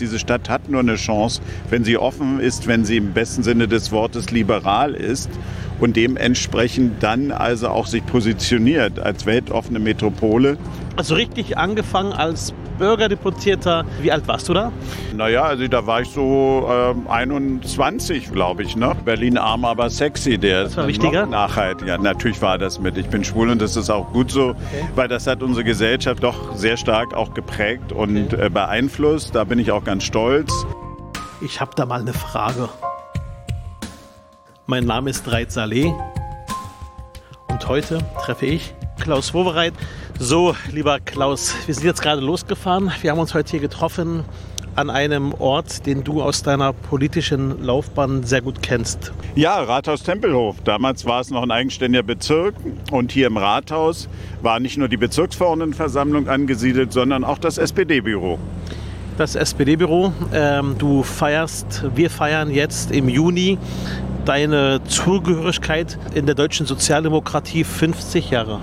diese Stadt hat nur eine Chance, wenn sie offen ist, wenn sie im besten Sinne des Wortes liberal ist und dementsprechend dann also auch sich positioniert als weltoffene Metropole. Also richtig angefangen als Bürgerdeputierter. Wie alt warst du da? Naja, also da war ich so äh, 21, glaube ich. Ne? Berlin arm, aber sexy. Der das war wichtiger? Nachhalt. Ja, natürlich war das mit. Ich bin schwul und das ist auch gut so, okay. weil das hat unsere Gesellschaft doch sehr stark auch geprägt und okay. äh, beeinflusst. Da bin ich auch ganz stolz. Ich habe da mal eine Frage. Mein Name ist Reit Saleh und heute treffe ich Klaus Wowereit. So, lieber Klaus, wir sind jetzt gerade losgefahren. Wir haben uns heute hier getroffen an einem Ort, den du aus deiner politischen Laufbahn sehr gut kennst. Ja, Rathaus Tempelhof. Damals war es noch ein eigenständiger Bezirk und hier im Rathaus war nicht nur die Bezirksverordnetenversammlung angesiedelt, sondern auch das SPD-Büro. Das SPD-Büro, ähm, du feierst, wir feiern jetzt im Juni deine Zugehörigkeit in der deutschen Sozialdemokratie 50 Jahre.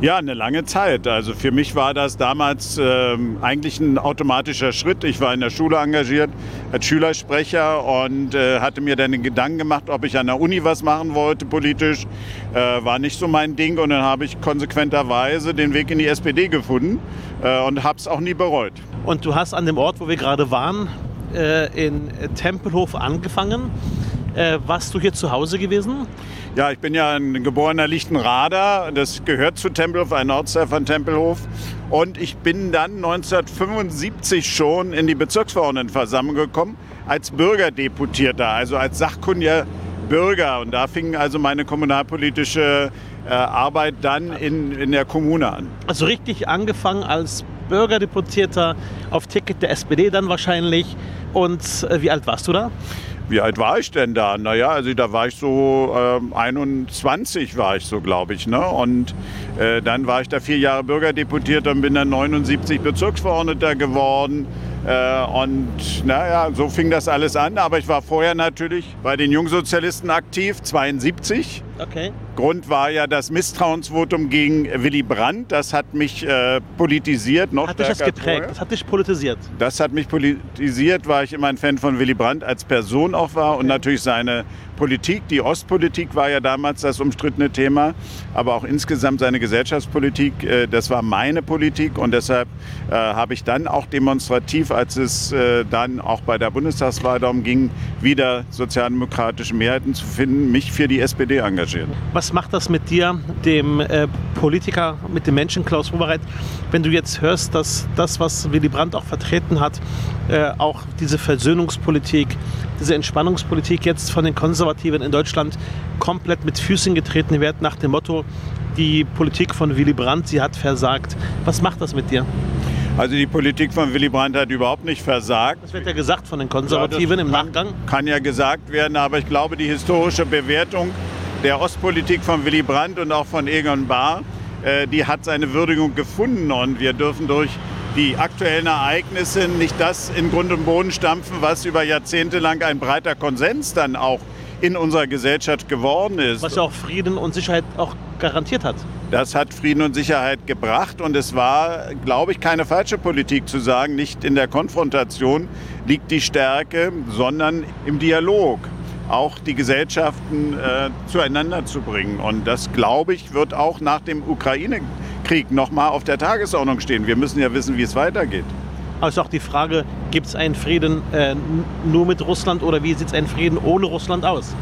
Ja, eine lange Zeit. Also für mich war das damals ähm, eigentlich ein automatischer Schritt. Ich war in der Schule engagiert als Schülersprecher und äh, hatte mir dann den Gedanken gemacht, ob ich an der Uni was machen wollte politisch. Äh, war nicht so mein Ding und dann habe ich konsequenterweise den Weg in die SPD gefunden äh, und habe es auch nie bereut. Und du hast an dem Ort, wo wir gerade waren, äh, in Tempelhof angefangen. Äh, warst du hier zu Hause gewesen? Ja, ich bin ja ein geborener Lichtenrader. Das gehört zu Tempelhof, ein Ortsteil von Tempelhof. Und ich bin dann 1975 schon in die Bezirksverordnetenversammlung gekommen als Bürgerdeputierter, also als sachkundiger Bürger. Und da fing also meine kommunalpolitische äh, Arbeit dann in, in der Kommune an. Also richtig angefangen als Bürgerdeputierter auf Ticket der SPD dann wahrscheinlich. Und äh, wie alt warst du da? Wie alt war ich denn da? Naja, also da war ich so äh, 21 war ich so, glaube ich. Ne? Und äh, dann war ich da vier Jahre Bürgerdeputiert und bin dann 79 Bezirksverordneter geworden. Äh, und naja, so fing das alles an. Aber ich war vorher natürlich bei den Jungsozialisten aktiv, 72. Okay. Grund war ja das Misstrauensvotum gegen Willy Brandt. Das hat mich äh, politisiert. Noch hat dich das geprägt? Vorher. Das hat dich politisiert? Das hat mich politisiert, weil ich immer ein Fan von Willy Brandt als Person auch war okay. und natürlich seine Politik. Die Ostpolitik war ja damals das umstrittene Thema, aber auch insgesamt seine Gesellschaftspolitik. Äh, das war meine Politik und deshalb äh, habe ich dann auch demonstrativ, als es äh, dann auch bei der Bundestagswahl darum ging, wieder sozialdemokratische Mehrheiten zu finden, mich für die SPD engagiert engagieren. Was macht das mit dir, dem äh, Politiker, mit dem Menschen Klaus Wowereit, wenn du jetzt hörst, dass das, was Willy Brandt auch vertreten hat, äh, auch diese Versöhnungspolitik, diese Entspannungspolitik jetzt von den Konservativen in Deutschland komplett mit Füßen getreten wird, nach dem Motto, die Politik von Willy Brandt, sie hat versagt. Was macht das mit dir? Also die Politik von Willy Brandt hat überhaupt nicht versagt. Das wird ja gesagt von den Konservativen ja, im Nachgang. Kann ja gesagt werden, aber ich glaube, die historische Bewertung der Ostpolitik von Willy Brandt und auch von Egon Bahr, äh, die hat seine Würdigung gefunden und wir dürfen durch die aktuellen Ereignisse nicht das in Grund und Boden stampfen, was über Jahrzehnte lang ein breiter Konsens dann auch in unserer Gesellschaft geworden ist. Was ja auch Frieden und Sicherheit auch garantiert hat. Das hat Frieden und Sicherheit gebracht und es war, glaube ich, keine falsche Politik zu sagen, nicht in der Konfrontation liegt die Stärke, sondern im Dialog auch die Gesellschaften äh, zueinander zu bringen. Und das, glaube ich, wird auch nach dem Ukraine-Krieg nochmal auf der Tagesordnung stehen. Wir müssen ja wissen, wie es weitergeht. Also auch die Frage, gibt es einen Frieden äh, nur mit Russland oder wie sieht ein Frieden ohne Russland aus?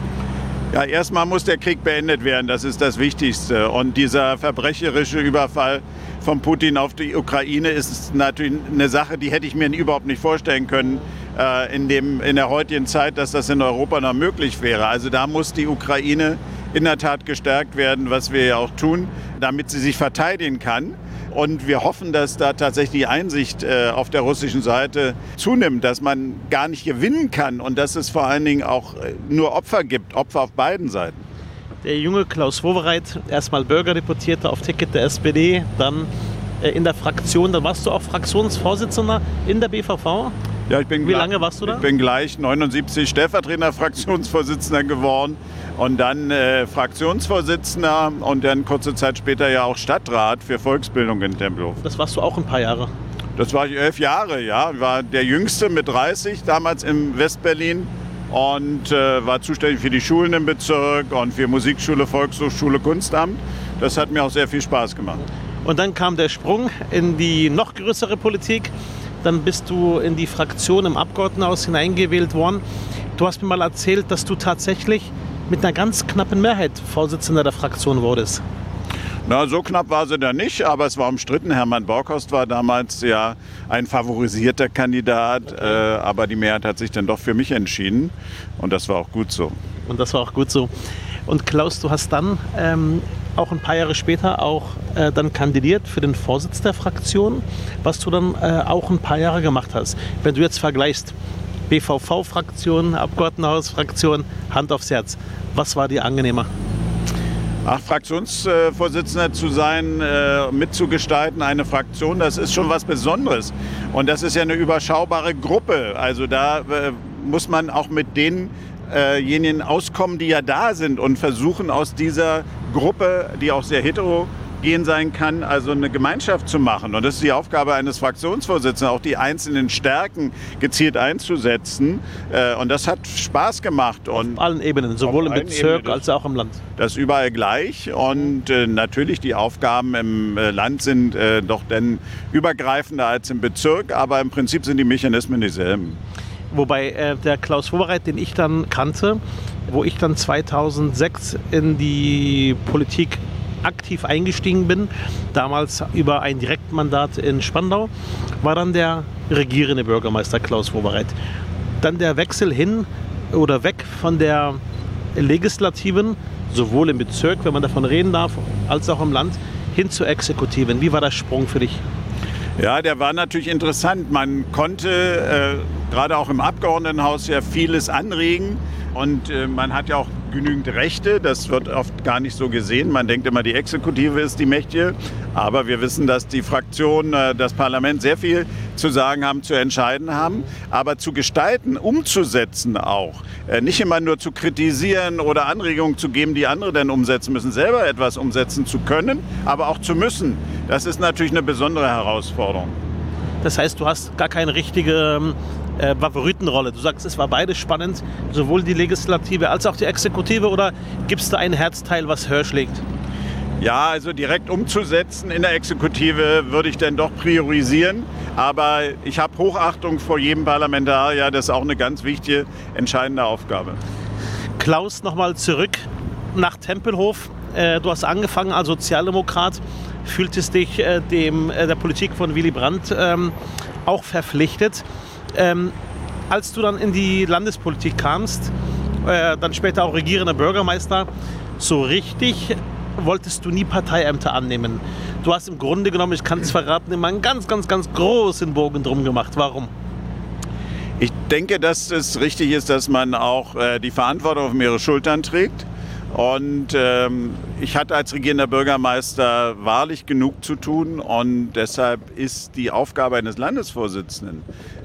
Ja, erstmal muss der Krieg beendet werden, das ist das Wichtigste. Und dieser verbrecherische Überfall von Putin auf die Ukraine ist natürlich eine Sache, die hätte ich mir überhaupt nicht vorstellen können äh, in, dem, in der heutigen Zeit, dass das in Europa noch möglich wäre. Also da muss die Ukraine in der Tat gestärkt werden, was wir ja auch tun, damit sie sich verteidigen kann. Und wir hoffen, dass da tatsächlich die Einsicht äh, auf der russischen Seite zunimmt, dass man gar nicht gewinnen kann und dass es vor allen Dingen auch äh, nur Opfer gibt, Opfer auf beiden Seiten. Der junge Klaus Wowereit, erstmal Bürgerdeputierter auf Ticket der SPD, dann in der Fraktion, dann warst du auch Fraktionsvorsitzender in der BVV. Ja, ich bin Wie lange warst du da? Ich bin gleich 79 Stellvertreter Fraktionsvorsitzender geworden und dann äh, Fraktionsvorsitzender und dann kurze Zeit später ja auch Stadtrat für Volksbildung in Tempelhof. Das warst du auch ein paar Jahre. Das war ich elf Jahre, ja. War der Jüngste mit 30, damals in Westberlin und äh, war zuständig für die Schulen im Bezirk und für Musikschule, Volkshochschule, Kunstamt. Das hat mir auch sehr viel Spaß gemacht. Und dann kam der Sprung in die noch größere Politik. Dann bist du in die Fraktion im Abgeordnetenhaus hineingewählt worden. Du hast mir mal erzählt, dass du tatsächlich mit einer ganz knappen Mehrheit Vorsitzender der Fraktion wurdest. Na, so knapp war sie da nicht, aber es war umstritten. Hermann Borkhorst war damals ja ein favorisierter Kandidat, äh, aber die Mehrheit hat sich dann doch für mich entschieden und das war auch gut so. Und das war auch gut so. Und Klaus, du hast dann ähm, auch ein paar Jahre später auch äh, dann kandidiert für den Vorsitz der Fraktion, was du dann äh, auch ein paar Jahre gemacht hast. Wenn du jetzt vergleichst, BVV-Fraktion, Abgeordnetenhaus-Fraktion, Hand aufs Herz, was war dir angenehmer? Ach, Fraktionsvorsitzender zu sein, äh, mitzugestalten, eine Fraktion, das ist schon was Besonderes. Und das ist ja eine überschaubare Gruppe. Also da äh, muss man auch mit denjenigen auskommen, die ja da sind und versuchen aus dieser Gruppe, die auch sehr hetero gehen sein kann, also eine Gemeinschaft zu machen. Und das ist die Aufgabe eines Fraktionsvorsitzenden, auch die einzelnen Stärken gezielt einzusetzen. Äh, und das hat Spaß gemacht. Und auf allen Ebenen, sowohl im Bezirk Ebenen, als auch im Land. Das ist überall gleich. Und äh, natürlich die Aufgaben im äh, Land sind doch dann übergreifender als im Bezirk, aber im Prinzip sind die Mechanismen dieselben. Wobei äh, der Klaus Wobereit, den ich dann kannte, wo ich dann 2006 in die Politik aktiv eingestiegen bin, damals über ein Direktmandat in Spandau, war dann der regierende Bürgermeister Klaus Wobereit. Dann der Wechsel hin oder weg von der Legislativen, sowohl im Bezirk, wenn man davon reden darf, als auch im Land, hin zur Exekutiven. Wie war der Sprung für dich? Ja, der war natürlich interessant. Man konnte äh, gerade auch im Abgeordnetenhaus ja vieles anregen. Und äh, man hat ja auch genügend Rechte. Das wird oft gar nicht so gesehen. Man denkt immer, die Exekutive ist die Mächtige. Aber wir wissen, dass die Fraktionen, äh, das Parlament sehr viel zu sagen haben, zu entscheiden haben. Aber zu gestalten, umzusetzen auch. Äh, nicht immer nur zu kritisieren oder Anregungen zu geben, die andere dann umsetzen müssen. Selber etwas umsetzen zu können, aber auch zu müssen. Das ist natürlich eine besondere Herausforderung. Das heißt, du hast gar keine richtige ähm, äh, Favoritenrolle? Du sagst, es war beides spannend, sowohl die Legislative als auch die Exekutive, oder gibt es da ein Herzteil, was höher schlägt? Ja, also direkt umzusetzen in der Exekutive würde ich dann doch priorisieren. Aber ich habe Hochachtung vor jedem Parlamentarier. Das ist auch eine ganz wichtige, entscheidende Aufgabe. Klaus, nochmal zurück nach Tempelhof. Äh, du hast angefangen als Sozialdemokrat, fühltest dich äh, dem, äh, der Politik von Willy Brandt ähm, auch verpflichtet ähm, als du dann in die Landespolitik kamst, äh, dann später auch regierender Bürgermeister, so richtig wolltest du nie Parteiämter annehmen. Du hast im Grunde genommen, ich kann es verraten, immer einen ganz, ganz, ganz großen Bogen drum gemacht. Warum? Ich denke, dass es richtig ist, dass man auch äh, die Verantwortung auf mehrere Schultern trägt. Und ähm, ich hatte als regierender Bürgermeister wahrlich genug zu tun und deshalb ist die Aufgabe eines Landesvorsitzenden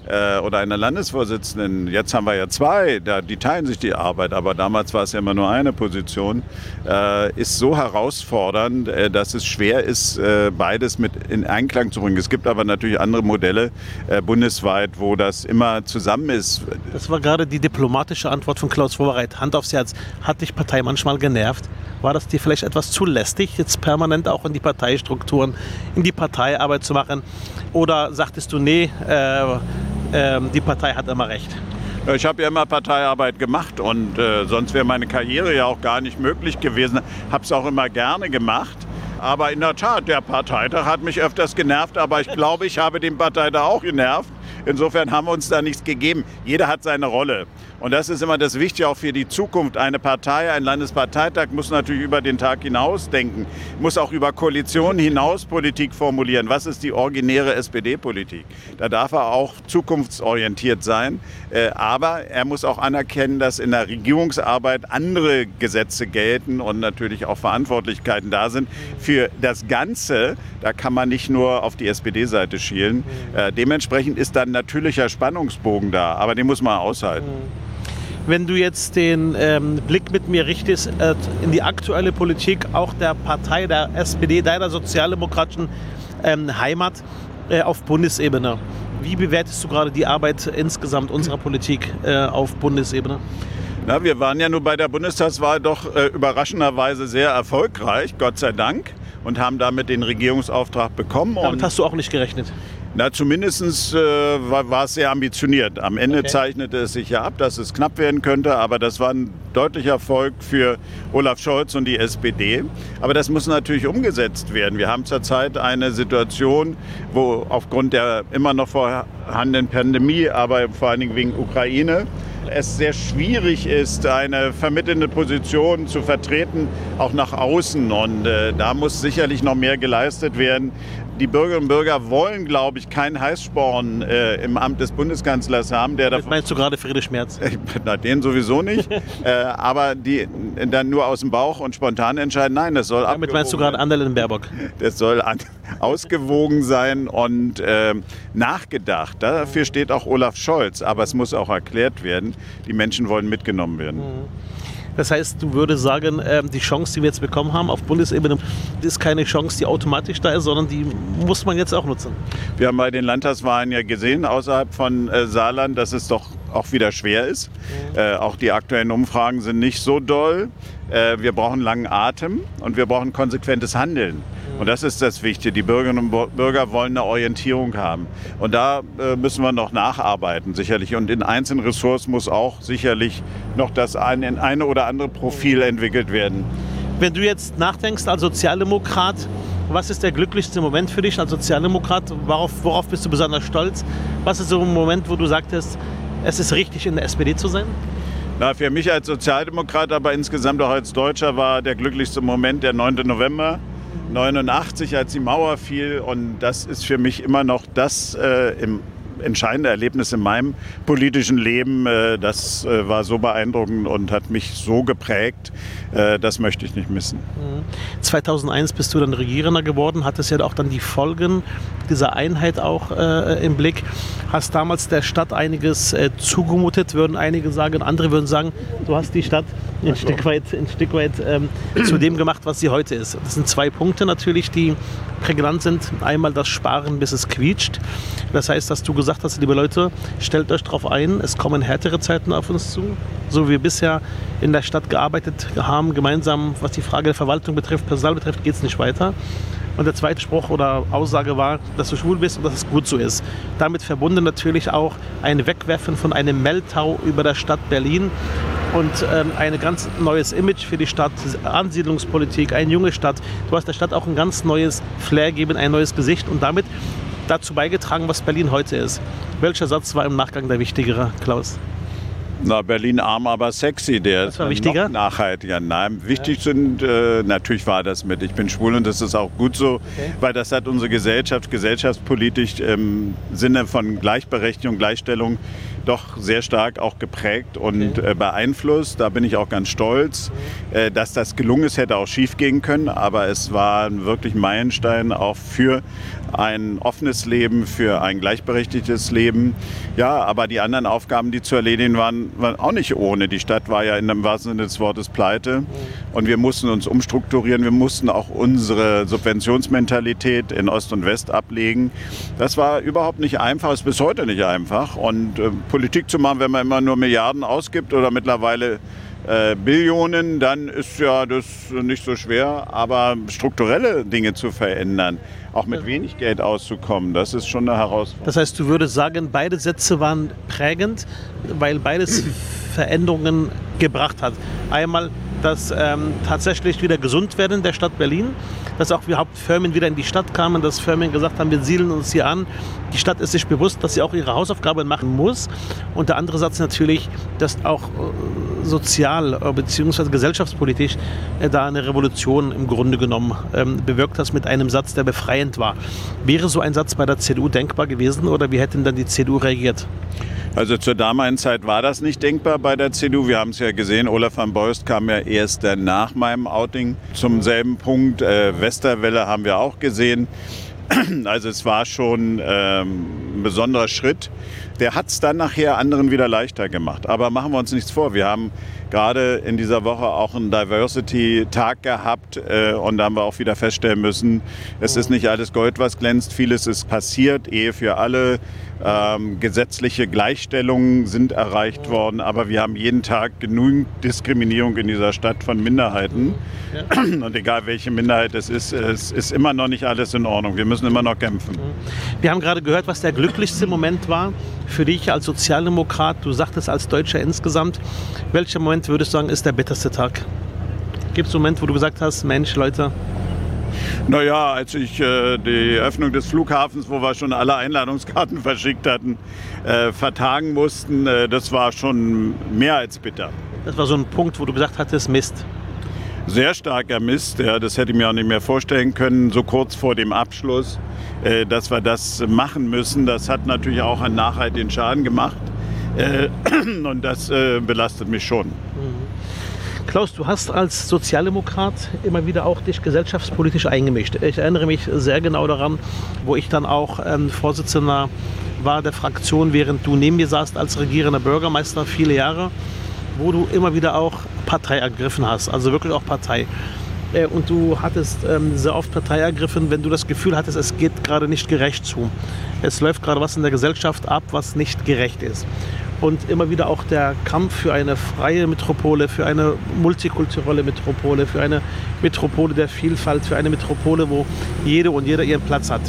äh, oder einer Landesvorsitzenden, jetzt haben wir ja zwei, da, die teilen sich die Arbeit, aber damals war es ja immer nur eine Position, äh, ist so herausfordernd, äh, dass es schwer ist, äh, beides mit in Einklang zu bringen. Es gibt aber natürlich andere Modelle äh, bundesweit, wo das immer zusammen ist. Das war gerade die diplomatische Antwort von Klaus Vorbereit. Hand aufs Herz. Hat dich Partei manchmal genervt? War das dir vielleicht etwas zu lästig, jetzt permanent auch in die Parteistrukturen, in die Parteiarbeit zu machen? Oder sagtest du, nee, äh, äh, die Partei hat immer recht? Ich habe ja immer Parteiarbeit gemacht und äh, sonst wäre meine Karriere ja auch gar nicht möglich gewesen. Habe es auch immer gerne gemacht. Aber in der Tat, der Parteitag hat mich öfters genervt, aber ich glaube, ich habe den Parteitag auch genervt. Insofern haben wir uns da nichts gegeben. Jeder hat seine Rolle. Und das ist immer das Wichtige auch für die Zukunft. Eine Partei, ein Landesparteitag muss natürlich über den Tag hinaus denken, muss auch über Koalitionen hinaus Politik formulieren. Was ist die originäre SPD-Politik? Da darf er auch zukunftsorientiert sein. Äh, aber er muss auch anerkennen, dass in der Regierungsarbeit andere Gesetze gelten und natürlich auch Verantwortlichkeiten da sind. Für das Ganze, da kann man nicht nur auf die SPD-Seite schielen. Äh, dementsprechend ist da ein natürlicher Spannungsbogen da, aber den muss man aushalten. Wenn du jetzt den ähm, Blick mit mir richtest äh, in die aktuelle Politik auch der Partei der SPD, deiner sozialdemokratischen ähm, Heimat, äh, auf Bundesebene. Wie bewertest du gerade die Arbeit insgesamt unserer Politik äh, auf Bundesebene? Na, wir waren ja nur bei der Bundestagswahl doch äh, überraschenderweise sehr erfolgreich, Gott sei Dank, und haben damit den Regierungsauftrag bekommen. Damit hast du auch nicht gerechnet. Na, zumindest äh, war, war, es sehr ambitioniert. Am Ende okay. zeichnete es sich ja ab, dass es knapp werden könnte, aber das war ein deutlicher Erfolg für Olaf Scholz und die SPD. Aber das muss natürlich umgesetzt werden. Wir haben zurzeit eine Situation, wo aufgrund der immer noch vorhandenen Pandemie, aber vor allen Dingen wegen Ukraine, es sehr schwierig ist, eine vermittelnde Position zu vertreten, auch nach außen. Und äh, da muss sicherlich noch mehr geleistet werden die Bürgerinnen und Bürger wollen, glaube ich, keinen Heißsporn äh, im Amt des Bundeskanzlers haben. Der das meinst du gerade Friedrich Schmerz? Na, den sowieso nicht. äh, aber die dann nur aus dem Bauch und spontan entscheiden, nein, das soll Damit meinst du gerade Annalena Baerbock? Das soll an, ausgewogen sein und äh, nachgedacht. Dafür steht auch Olaf Scholz. Aber es muss auch erklärt werden, die Menschen wollen mitgenommen werden. Mhm. Das heißt, du würdest sagen, ähm, die Chance, die wir jetzt bekommen haben auf Bundesebene, ist keine Chance, die automatisch da ist, sondern die muss man jetzt auch nutzen. Wir haben bei den Landtagswahlen ja gesehen, außerhalb von äh, Saarland, dass es doch auch wieder schwer ist. Äh, auch die aktuellen Umfragen sind nicht so doll. Äh, wir brauchen langen Atem und wir brauchen konsequentes Handeln. Und das ist das Wichtige. Die Bürgerinnen und Bürger wollen eine Orientierung haben. Und da äh, müssen wir noch nacharbeiten, sicherlich. Und in einzelnen Ressorts muss auch sicherlich noch das eine, eine oder andere Profil entwickelt werden. Wenn du jetzt nachdenkst als Sozialdemokrat, was ist der glücklichste Moment für dich als Sozialdemokrat? Worauf, worauf bist du besonders stolz? Was ist so ein Moment, wo du sagtest, es ist richtig, in der SPD zu sein? Na, für mich als Sozialdemokrat, aber insgesamt auch als Deutscher war der glücklichste Moment der 9. November 89, als die Mauer fiel. Und das ist für mich immer noch das äh, im entscheidende Erlebnis in meinem politischen Leben. Äh, das äh, war so beeindruckend und hat mich so geprägt. Äh, das möchte ich nicht missen. 2001 mhm. bist du dann Regierender geworden, hattest ja auch dann die Folgen dieser Einheit auch im Blick. Hast damals der Stadt einiges zugemutet, würden einige sagen. Andere würden sagen, du hast die Stadt ein Stück weit, ein Stück weit ähm, zu dem gemacht, was sie heute ist. Das sind zwei Punkte natürlich, die prägnant sind. Einmal das Sparen, bis es quietscht. Das heißt, dass du gesagt hast, liebe Leute, stellt euch darauf ein, es kommen härtere Zeiten auf uns zu. So wie wir bisher in der Stadt gearbeitet haben, gemeinsam, was die Frage der Verwaltung betrifft, Personal betrifft, geht es nicht weiter. Und der zweite Spruch oder Aussage war, dass du schwul bist und dass es gut so ist. Damit verbunden natürlich auch ein Wegwerfen von einem Meldtau über der Stadt Berlin und ähm, ein ganz neues Image für die Stadt, Ansiedlungspolitik, eine junge Stadt. Du hast der Stadt auch ein ganz neues Flair gegeben, ein neues Gesicht und damit dazu beigetragen, was Berlin heute ist. Welcher Satz war im Nachgang der wichtigere, Klaus? Na, Berlin arm, aber sexy. Der das war wichtiger? Noch nachhaltiger. Nein, wichtig ja. sind, äh, natürlich war das mit. Ich bin schwul und das ist auch gut so, okay. weil das hat unsere Gesellschaft gesellschaftspolitisch im Sinne von Gleichberechtigung, Gleichstellung doch sehr stark auch geprägt und okay. äh, beeinflusst. Da bin ich auch ganz stolz, äh, dass das gelungen ist, hätte auch schief gehen können, aber es war wirklich Meilenstein auch für ein offenes Leben, für ein gleichberechtigtes Leben. Ja, aber die anderen Aufgaben, die zu erledigen waren, waren auch nicht ohne. Die Stadt war ja in dem wahrsten Sinne des Wortes pleite und wir mussten uns umstrukturieren. Wir mussten auch unsere Subventionsmentalität in Ost und West ablegen. Das war überhaupt nicht einfach, ist bis heute nicht einfach. Und äh, Politik zu machen, wenn man immer nur Milliarden ausgibt oder mittlerweile äh, Billionen, dann ist ja das nicht so schwer. Aber strukturelle Dinge zu verändern, auch mit wenig Geld auszukommen, das ist schon eine Herausforderung. Das heißt, du würdest sagen, beide Sätze waren prägend, weil beides Veränderungen gebracht hat. Einmal das ähm, tatsächlich wieder gesund werden der Stadt Berlin, dass auch überhaupt Firmen wieder in die Stadt kamen, dass Firmen gesagt haben, wir siedeln uns hier an. Die Stadt ist sich bewusst, dass sie auch ihre Hausaufgaben machen muss. Und der andere Satz natürlich, dass auch äh, sozial äh, bzw. gesellschaftspolitisch äh, da eine Revolution im Grunde genommen ähm, bewirkt hat mit einem Satz, der befreiend war. Wäre so ein Satz bei der CDU denkbar gewesen oder wie hätten dann die CDU reagiert? Also zur damaligen Zeit war das nicht denkbar bei der CDU. Wir haben es ja gesehen, Olaf van Beust kam ja erst nach meinem Outing zum selben Punkt. Äh, Westerwelle haben wir auch gesehen. Also es war schon ähm, ein besonderer Schritt. Der hat es dann nachher anderen wieder leichter gemacht. Aber machen wir uns nichts vor. Wir haben gerade in dieser Woche auch einen Diversity-Tag gehabt äh, und da haben wir auch wieder feststellen müssen, es ist nicht alles Gold, was glänzt. Vieles ist passiert, Ehe für alle, ähm, gesetzliche Gleichstellungen sind erreicht worden, aber wir haben jeden Tag genügend Diskriminierung in dieser Stadt von Minderheiten. Ja. Und egal welche Minderheit es ist, es ist immer noch nicht alles in Ordnung. Wir müssen immer noch kämpfen. Wir haben gerade gehört, was der glücklichste Moment war für dich als Sozialdemokrat. Du sagtest als Deutscher insgesamt. Welcher Moment würdest du sagen, ist der bitterste Tag? Gibt es einen Moment, wo du gesagt hast, Mensch, Leute, naja, als ich äh, die Öffnung des Flughafens, wo wir schon alle Einladungskarten verschickt hatten, äh, vertagen mussten, äh, das war schon mehr als bitter. Das war so ein Punkt, wo du gesagt hattest, Mist. Sehr starker Mist, ja, das hätte ich mir auch nicht mehr vorstellen können, so kurz vor dem Abschluss, äh, dass wir das machen müssen. Das hat natürlich auch an nachhaltigen Schaden gemacht äh, und das äh, belastet mich schon. Mhm. Klaus, du hast als Sozialdemokrat immer wieder auch dich gesellschaftspolitisch eingemischt. Ich erinnere mich sehr genau daran, wo ich dann auch ähm, Vorsitzender war der Fraktion, während du neben mir saßt als regierender Bürgermeister viele Jahre, wo du immer wieder auch Partei ergriffen hast, also wirklich auch Partei. Äh, und du hattest ähm, sehr oft Partei ergriffen, wenn du das Gefühl hattest, es geht gerade nicht gerecht zu. Es läuft gerade was in der Gesellschaft ab, was nicht gerecht ist und immer wieder auch der Kampf für eine freie Metropole, für eine multikulturelle Metropole, für eine Metropole der Vielfalt, für eine Metropole, wo jede und jeder ihren Platz hat.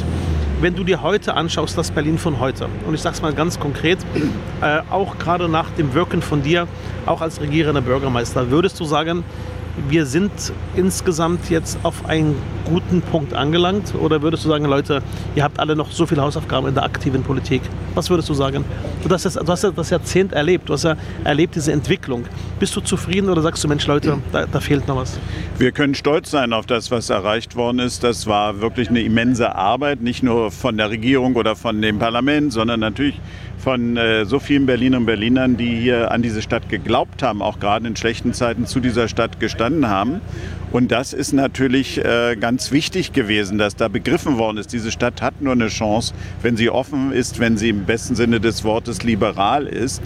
Wenn du dir heute anschaust, das Berlin von heute, und ich sage es mal ganz konkret, äh, auch gerade nach dem Wirken von dir, auch als regierender Bürgermeister, würdest du sagen, wir sind insgesamt jetzt auf einen guten Punkt angelangt? Oder würdest du sagen, Leute, ihr habt alle noch so viele Hausaufgaben in der aktiven Politik? Was würdest du sagen? Du hast, das, du hast das Jahrzehnt erlebt, du hast ja erlebt diese Entwicklung. Bist du zufrieden oder sagst du, Mensch, Leute, da, da fehlt noch was? Wir können stolz sein auf das, was erreicht worden ist. Das war wirklich eine immense Arbeit, nicht nur von der Regierung oder von dem Parlament, sondern natürlich von äh, so vielen Berlinern und Berlinern, die hier an diese Stadt geglaubt haben, auch gerade in schlechten Zeiten zu dieser Stadt gestanden haben. Und das ist natürlich äh, ganz wichtig gewesen, dass da begriffen worden ist, diese Stadt hat nur eine Chance, wenn sie offen ist, wenn sie im besten Sinne des Wortes liberal ist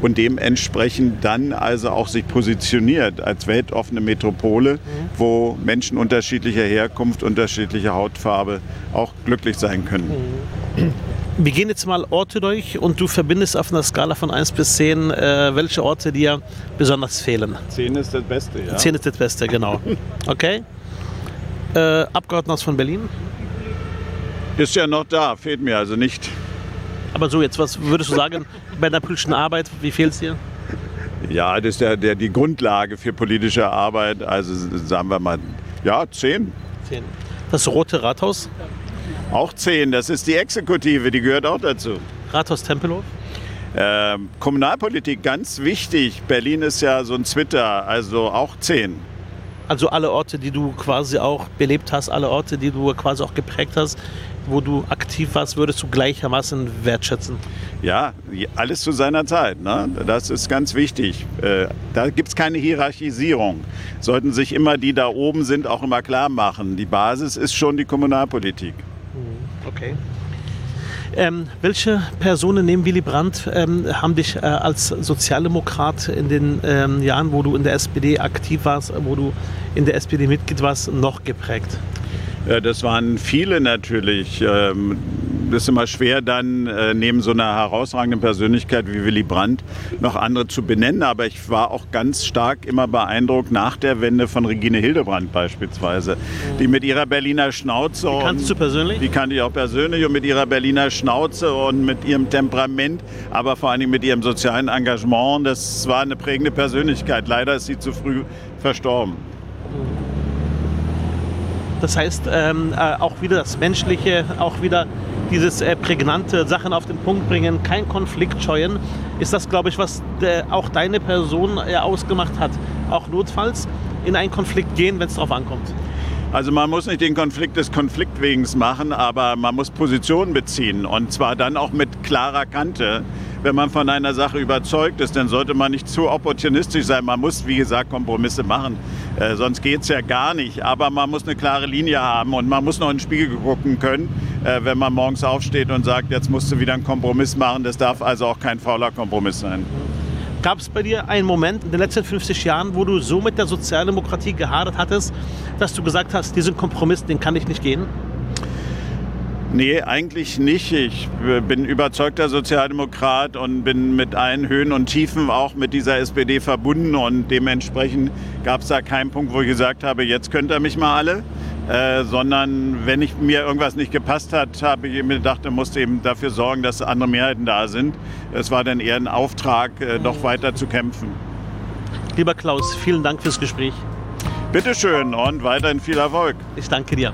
und dementsprechend dann also auch sich positioniert als weltoffene Metropole, mhm. wo Menschen unterschiedlicher Herkunft, unterschiedlicher Hautfarbe auch glücklich sein können. Wir gehen jetzt mal Orte durch und du verbindest auf einer Skala von 1 bis 10, äh, welche Orte dir besonders fehlen. 10 ist das Beste, ja. 10 ist das Beste, genau. Okay. Äh, Abgeordneter von Berlin? Ist ja noch da, fehlt mir also nicht. Aber so, jetzt, was würdest du sagen bei der politischen Arbeit, wie fehlt es dir? Ja, das ist ja der, die Grundlage für politische Arbeit. Also sagen wir mal, ja, 10. 10. Das Rote Rathaus? Auch zehn, das ist die Exekutive, die gehört auch dazu. Rathaus Tempelhof? Ähm, Kommunalpolitik, ganz wichtig. Berlin ist ja so ein Twitter, also auch zehn. Also alle Orte, die du quasi auch belebt hast, alle Orte, die du quasi auch geprägt hast, wo du aktiv warst, würdest du gleichermaßen wertschätzen? Ja, alles zu seiner Zeit. Ne? Das ist ganz wichtig. Äh, da gibt es keine Hierarchisierung. Sollten sich immer die da oben sind auch immer klar machen. Die Basis ist schon die Kommunalpolitik. Okay. Ähm, welche Personen neben Willy Brandt ähm, haben dich äh, als Sozialdemokrat in den ähm, Jahren, wo du in der SPD aktiv warst, wo du in der SPD Mitglied warst, noch geprägt? Ja, das waren viele natürlich. Das ist immer schwer, dann äh, neben so einer herausragenden Persönlichkeit wie Willy Brandt noch andere zu benennen. Aber ich war auch ganz stark immer beeindruckt nach der Wende von Regine Hildebrand beispielsweise, die mit ihrer Berliner Schnauze. Die kannst du persönlich? Die kannte ich auch persönlich und mit ihrer Berliner Schnauze und mit ihrem Temperament, aber vor allen Dingen mit ihrem sozialen Engagement. Das war eine prägende Persönlichkeit. Leider ist sie zu früh verstorben. Das heißt, ähm, äh, auch wieder das Menschliche, auch wieder dieses äh, prägnante Sachen auf den Punkt bringen, kein Konflikt scheuen, ist das, glaube ich, was de, auch deine Person äh, ausgemacht hat. Auch notfalls in einen Konflikt gehen, wenn es darauf ankommt. Also man muss nicht den Konflikt des Konfliktwegens machen, aber man muss Positionen beziehen und zwar dann auch mit klarer Kante wenn man von einer Sache überzeugt ist, dann sollte man nicht zu opportunistisch sein. Man muss, wie gesagt, Kompromisse machen. Äh, sonst geht es ja gar nicht. Aber man muss eine klare Linie haben und man muss noch in den Spiegel gucken können, äh, wenn man morgens aufsteht und sagt, jetzt musst du wieder einen Kompromiss machen. Das darf also auch kein fauler Kompromiss sein. Gab es bei dir einen Moment in den letzten 50 Jahren, wo du so mit der Sozialdemokratie gehadert hattest, dass du gesagt hast, diesen Kompromiss, den kann ich nicht gehen? Nee, eigentlich nicht. Ich bin überzeugter Sozialdemokrat und bin mit allen Höhen und Tiefen auch mit dieser SPD verbunden und dementsprechend gab es da keinen Punkt, wo ich gesagt habe, jetzt könnt ihr mich mal alle. Äh, sondern wenn ich, mir irgendwas nicht gepasst hat, habe ich mir gedacht, er musste eben dafür sorgen, dass andere Mehrheiten da sind. Es war dann eher ein Auftrag, äh, noch weiter zu kämpfen. Lieber Klaus, vielen Dank fürs Gespräch. Bitteschön und weiterhin viel Erfolg. Ich danke dir.